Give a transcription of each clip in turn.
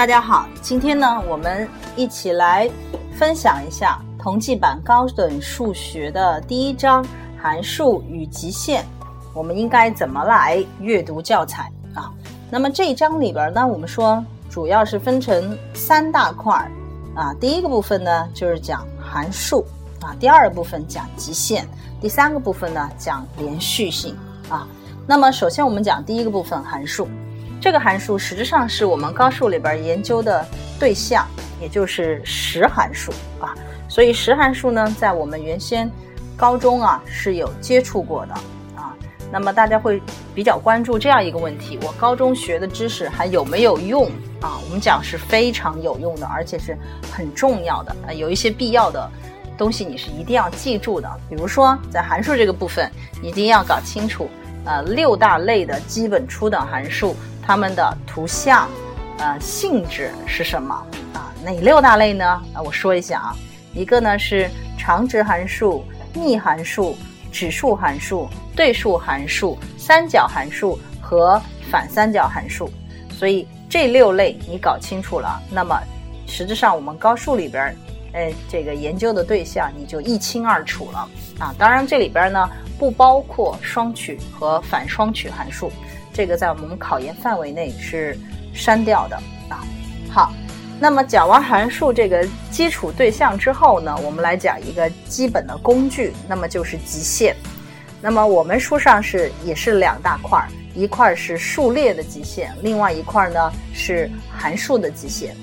大家好，今天呢，我们一起来分享一下同济版高等数学的第一章函数与极限，我们应该怎么来阅读教材啊？那么这一章里边呢，我们说主要是分成三大块儿啊，第一个部分呢就是讲函数啊，第二个部分讲极限，第三个部分呢讲连续性啊。那么首先我们讲第一个部分函数。这个函数实质上是我们高数里边研究的对象，也就是实函数啊。所以实函数呢，在我们原先高中啊是有接触过的啊。那么大家会比较关注这样一个问题：我高中学的知识还有没有用啊？我们讲是非常有用的，而且是很重要的啊。有一些必要的东西你是一定要记住的，比如说在函数这个部分，一定要搞清楚呃六大类的基本初等函数。它们的图像，呃，性质是什么啊？哪六大类呢？啊，我说一下啊，一个呢是长值函数、幂函数、指数函数、对数函数、三角函数和反三角函数。所以这六类你搞清楚了，那么实质上我们高数里边，呃，这个研究的对象你就一清二楚了啊。当然这里边呢不包括双曲和反双曲函数。这个在我们考研范围内是删掉的啊。好，那么讲完函数这个基础对象之后呢，我们来讲一个基本的工具，那么就是极限。那么我们书上是也是两大块儿，一块儿是数列的极限，另外一块儿呢是函数的极限。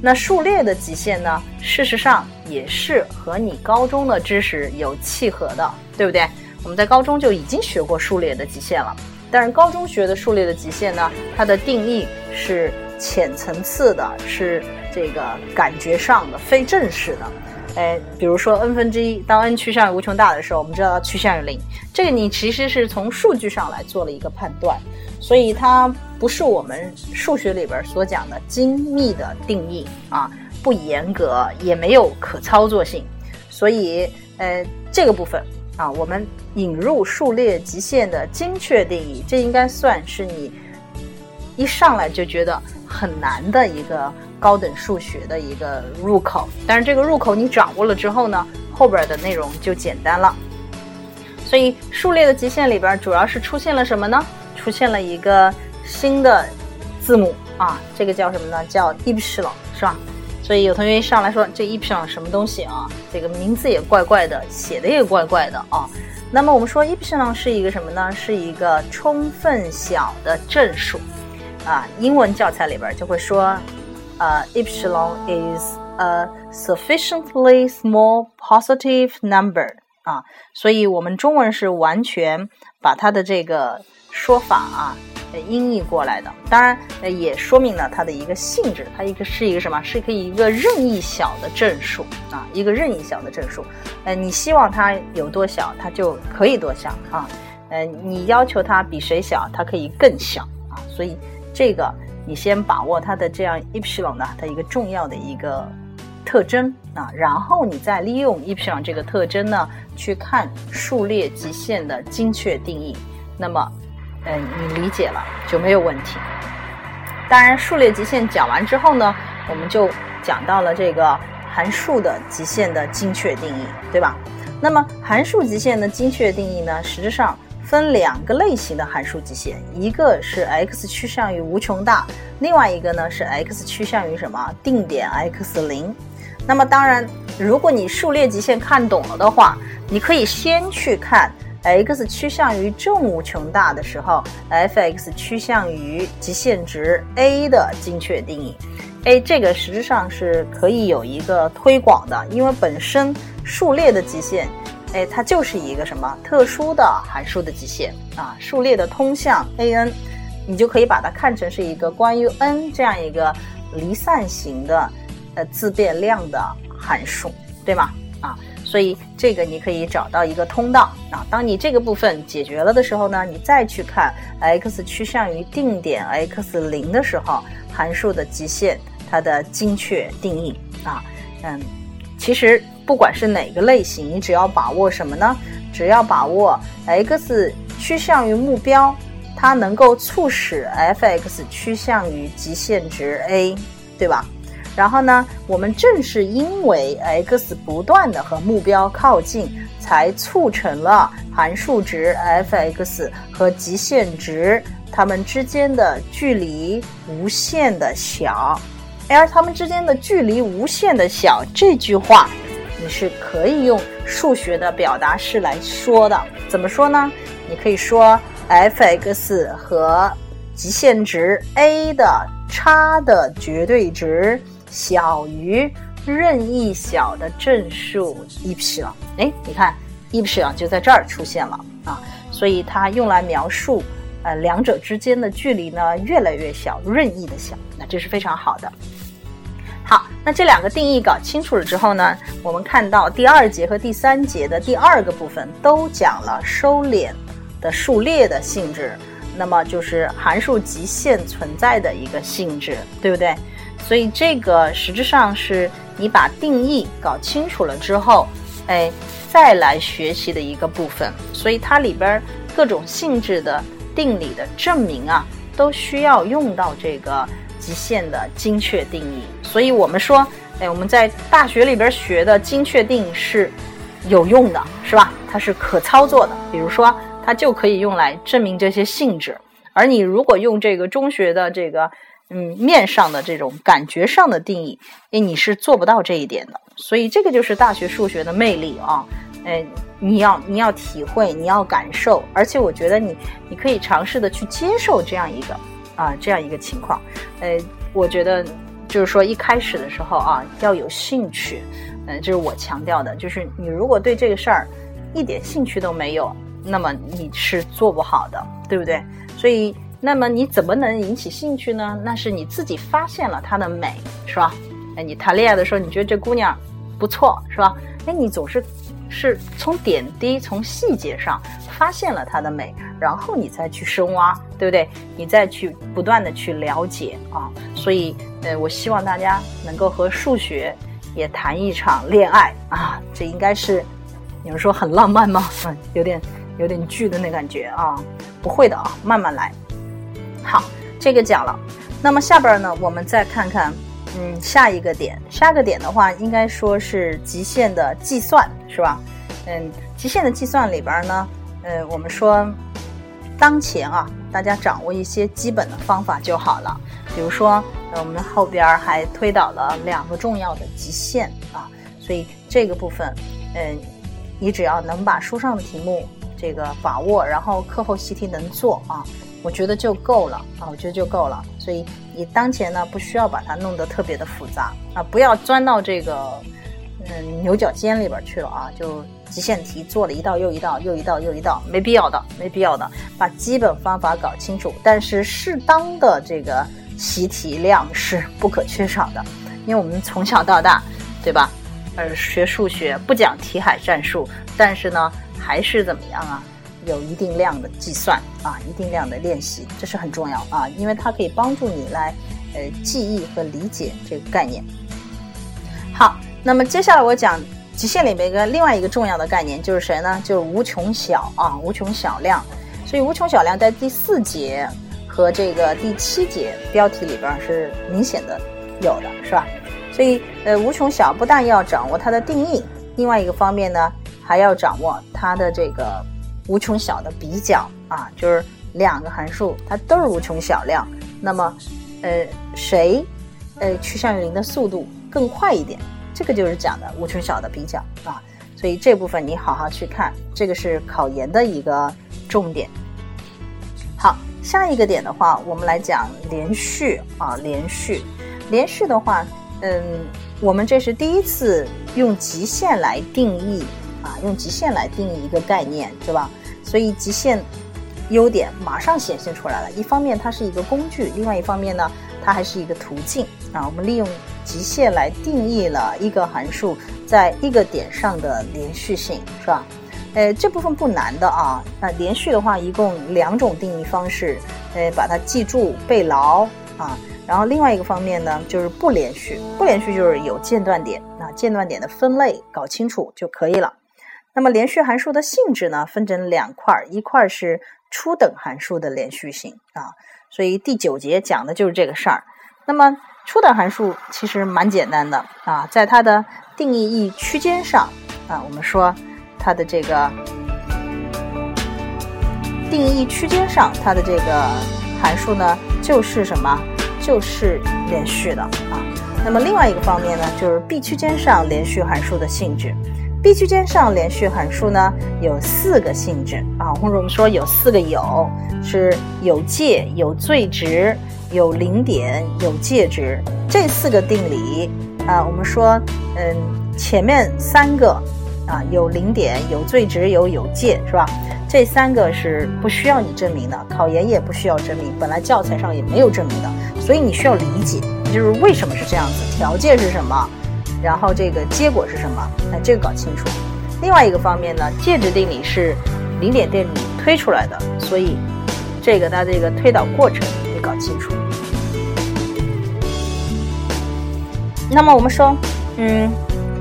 那数列的极限呢，事实上也是和你高中的知识有契合的，对不对？我们在高中就已经学过数列的极限了。但是高中学的数列的极限呢，它的定义是浅层次的，是这个感觉上的、非正式的。哎，比如说 n 分之一，当 n 趋向于无穷大的时候，我们知道它趋向于零。这个你其实是从数据上来做了一个判断，所以它不是我们数学里边所讲的精密的定义啊，不严格，也没有可操作性。所以，呃，这个部分。啊，我们引入数列极限的精确定义，这应该算是你一上来就觉得很难的一个高等数学的一个入口。但是这个入口你掌握了之后呢，后边的内容就简单了。所以数列的极限里边主要是出现了什么呢？出现了一个新的字母啊，这个叫什么呢？叫 epsilon，是吧？所以有同学一上来说这 epsilon 什么东西啊？这个名字也怪怪的，写的也怪怪的啊。那么我们说 epsilon 是一个什么呢？是一个充分小的正数啊。英文教材里边就会说，呃，epsilon is a sufficiently small positive number 啊。所以我们中文是完全把它的这个说法啊。音译过来的，当然，呃，也说明了它的一个性质，它一个是一个什么？是可以一个任意小的正数啊，一个任意小的正数。呃，你希望它有多小，它就可以多小啊。呃，你要求它比谁小，它可以更小啊。所以这个你先把握它的这样 epsilon 的它一个重要的一个特征啊，然后你再利用 epsilon 这个特征呢，去看数列极限的精确定义。那么。嗯，你理解了就没有问题。当然，数列极限讲完之后呢，我们就讲到了这个函数的极限的精确定义，对吧？那么函数极限的精确定义呢，实质上分两个类型的函数极限，一个是 x 趋向于无穷大，另外一个呢是 x 趋向于什么定点 x 零。那么当然，如果你数列极限看懂了的话，你可以先去看。X 趋向于正无穷大的时候，f(x) 趋向于极限值 a 的精确定义。a 这个实质上是可以有一个推广的，因为本身数列的极限，哎，它就是一个什么特殊的函数的极限啊？数列的通项 a_n，你就可以把它看成是一个关于 n 这样一个离散型的呃自变量的函数，对吗？啊？所以这个你可以找到一个通道啊。当你这个部分解决了的时候呢，你再去看 x 趋向于定点 x 零的时候，函数的极限它的精确定义啊。嗯，其实不管是哪个类型，你只要把握什么呢？只要把握 x 趋向于目标，它能够促使 f(x) 趋向于极限值 a 对吧？然后呢，我们正是因为 x 不断的和目标靠近，才促成了函数值 f(x) 和极限值它们之间的距离无限的小。而它们之间的距离无限的小这句话，你是可以用数学的表达式来说的。怎么说呢？你可以说 f(x) 和极限值 a 的差的绝对值。小于任意小的正数，epsil 哎，你看 epsilon 就在这儿出现了啊，所以它用来描述呃两者之间的距离呢越来越小，任意的小，那这是非常好的。好，那这两个定义搞清楚了之后呢，我们看到第二节和第三节的第二个部分都讲了收敛的数列的性质，那么就是函数极限存在的一个性质，对不对？所以这个实质上是你把定义搞清楚了之后，哎，再来学习的一个部分。所以它里边各种性质的定理的证明啊，都需要用到这个极限的精确定义。所以我们说，哎，我们在大学里边学的精确定义是有用的，是吧？它是可操作的。比如说，它就可以用来证明这些性质。而你如果用这个中学的这个。嗯，面上的这种感觉上的定义，哎，你是做不到这一点的。所以这个就是大学数学的魅力啊！哎，你要你要体会，你要感受，而且我觉得你你可以尝试的去接受这样一个啊这样一个情况。呃，我觉得就是说一开始的时候啊要有兴趣，嗯，这是我强调的，就是你如果对这个事儿一点兴趣都没有，那么你是做不好的，对不对？所以。那么你怎么能引起兴趣呢？那是你自己发现了她的美，是吧？哎，你谈恋爱的时候，你觉得这姑娘不错，是吧？哎，你总是是从点滴、从细节上发现了她的美，然后你再去深挖，对不对？你再去不断的去了解啊。所以，呃，我希望大家能够和数学也谈一场恋爱啊。这应该是你们说很浪漫吗？嗯，有点有点剧的那感觉啊。不会的啊，慢慢来。好，这个讲了，那么下边呢，我们再看看，嗯，下一个点，下个点的话，应该说是极限的计算，是吧？嗯，极限的计算里边呢，呃，我们说，当前啊，大家掌握一些基本的方法就好了。比如说，呃我们后边还推导了两个重要的极限啊，所以这个部分，嗯，你只要能把书上的题目这个把握，然后课后习题能做啊。我觉得就够了啊，我觉得就够了。所以你当前呢，不需要把它弄得特别的复杂啊，不要钻到这个嗯牛角尖里边去了啊。就极限题做了一道又一道，又一道又一道，没必要的，没必要的。把基本方法搞清楚，但是适当的这个习题量是不可缺少的，因为我们从小到大，对吧？呃，学数学不讲题海战术，但是呢，还是怎么样啊？有一定量的计算啊，一定量的练习，这是很重要啊，因为它可以帮助你来呃记忆和理解这个概念。好，那么接下来我讲极限里面一个另外一个重要的概念就是谁呢？就是无穷小啊，无穷小量。所以无穷小量在第四节和这个第七节标题里边是明显的有的，是吧？所以呃，无穷小不但要掌握它的定义，另外一个方面呢，还要掌握它的这个。无穷小的比较啊，就是两个函数它都是无穷小量，那么，呃，谁，呃，趋向于零的速度更快一点？这个就是讲的无穷小的比较啊。所以这部分你好好去看，这个是考研的一个重点。好，下一个点的话，我们来讲连续啊，连续，连续的话，嗯，我们这是第一次用极限来定义。啊，用极限来定义一个概念，是吧？所以极限优点马上显现出来了。一方面它是一个工具，另外一方面呢，它还是一个途径啊。我们利用极限来定义了一个函数在一个点上的连续性，是吧？呃，这部分不难的啊。那连续的话，一共两种定义方式，呃，把它记住背牢啊。然后另外一个方面呢，就是不连续，不连续就是有间断点，那间断点的分类搞清楚就可以了。那么连续函数的性质呢，分成两块儿，一块儿是初等函数的连续性啊，所以第九节讲的就是这个事儿。那么初等函数其实蛮简单的啊，在它的定义域区间上啊，我们说它的这个定义区间上，它的这个函数呢就是什么？就是连续的啊。那么另外一个方面呢，就是 B 区间上连续函数的性质。B 区间上连续函数呢有四个性质啊，或者我们说有四个有，是有界、有最值、有零点、有界值。这四个定理啊，我们说，嗯，前面三个啊有零点、有最值、有有界，是吧？这三个是不需要你证明的，考研也不需要证明，本来教材上也没有证明的，所以你需要理解，就是为什么是这样子，条件是什么。然后这个结果是什么？哎，这个搞清楚。另外一个方面呢，介质定理是零点定理推出来的，所以这个它这个推导过程你搞清楚。那么我们说，嗯，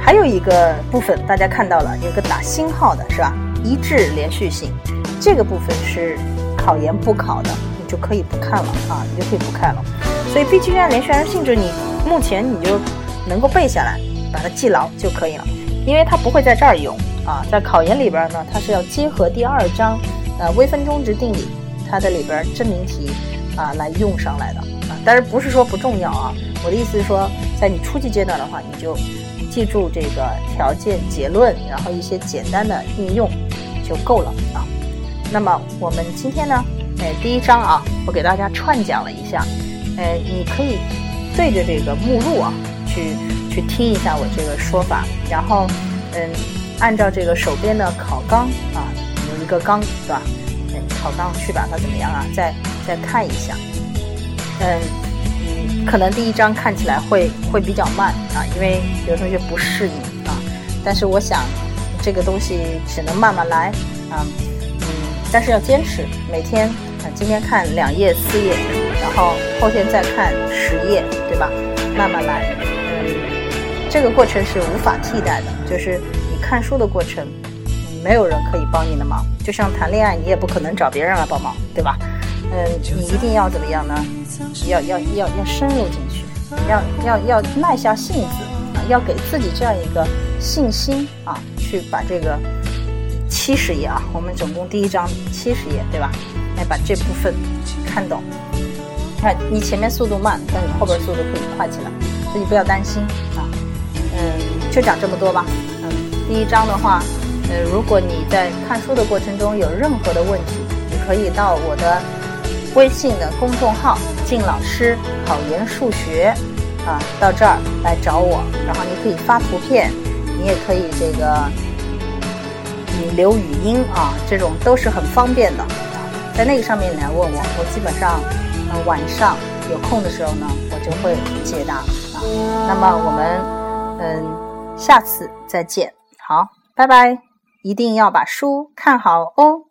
还有一个部分大家看到了，有个打星号的是吧？一致连续性，这个部分是考研不考的，你就可以不看了啊，你就可以不看了。所以 B 区间连续函数性质，你目前你就。能够背下来，把它记牢就可以了，因为它不会在这儿用啊，在考研里边呢，它是要结合第二章，呃，微分中值定理，它的里边证明题啊来用上来的啊，但是不是说不重要啊？我的意思是说，在你初级阶段的话，你就记住这个条件、结论，然后一些简单的应用就够了啊。那么我们今天呢，哎，第一章啊，我给大家串讲了一下，哎，你可以对着这个目录啊。去去听一下我这个说法，然后，嗯，按照这个手边的考纲啊，有一个纲是吧？嗯，考纲去把它怎么样啊？再再看一下，嗯嗯，可能第一章看起来会会比较慢啊，因为有同学不适应啊。但是我想，这个东西只能慢慢来啊，嗯，但是要坚持，每天啊，今天看两页四页，然后后天再看十页，对吧？慢慢来。这个过程是无法替代的，就是你看书的过程，没有人可以帮你的忙。就像谈恋爱，你也不可能找别人来帮忙，对吧？嗯，你一定要怎么样呢？要要要要深入进去，要要要耐下性子啊，要给自己这样一个信心啊，去把这个七十页啊，我们总共第一章七十页，对吧？来把这部分看懂。看你前面速度慢，但你后边速度可以快起来，所以不要担心。就讲这么多吧。嗯，第一章的话，呃，如果你在看书的过程中有任何的问题，你可以到我的微信的公众号“靳老师考研数学”啊，到这儿来找我。然后你可以发图片，你也可以这个你留语音啊，这种都是很方便的。在那个上面来问我，我基本上呃晚上有空的时候呢，我就会解答啊。那么我们。嗯，下次再见，好，拜拜，一定要把书看好哦。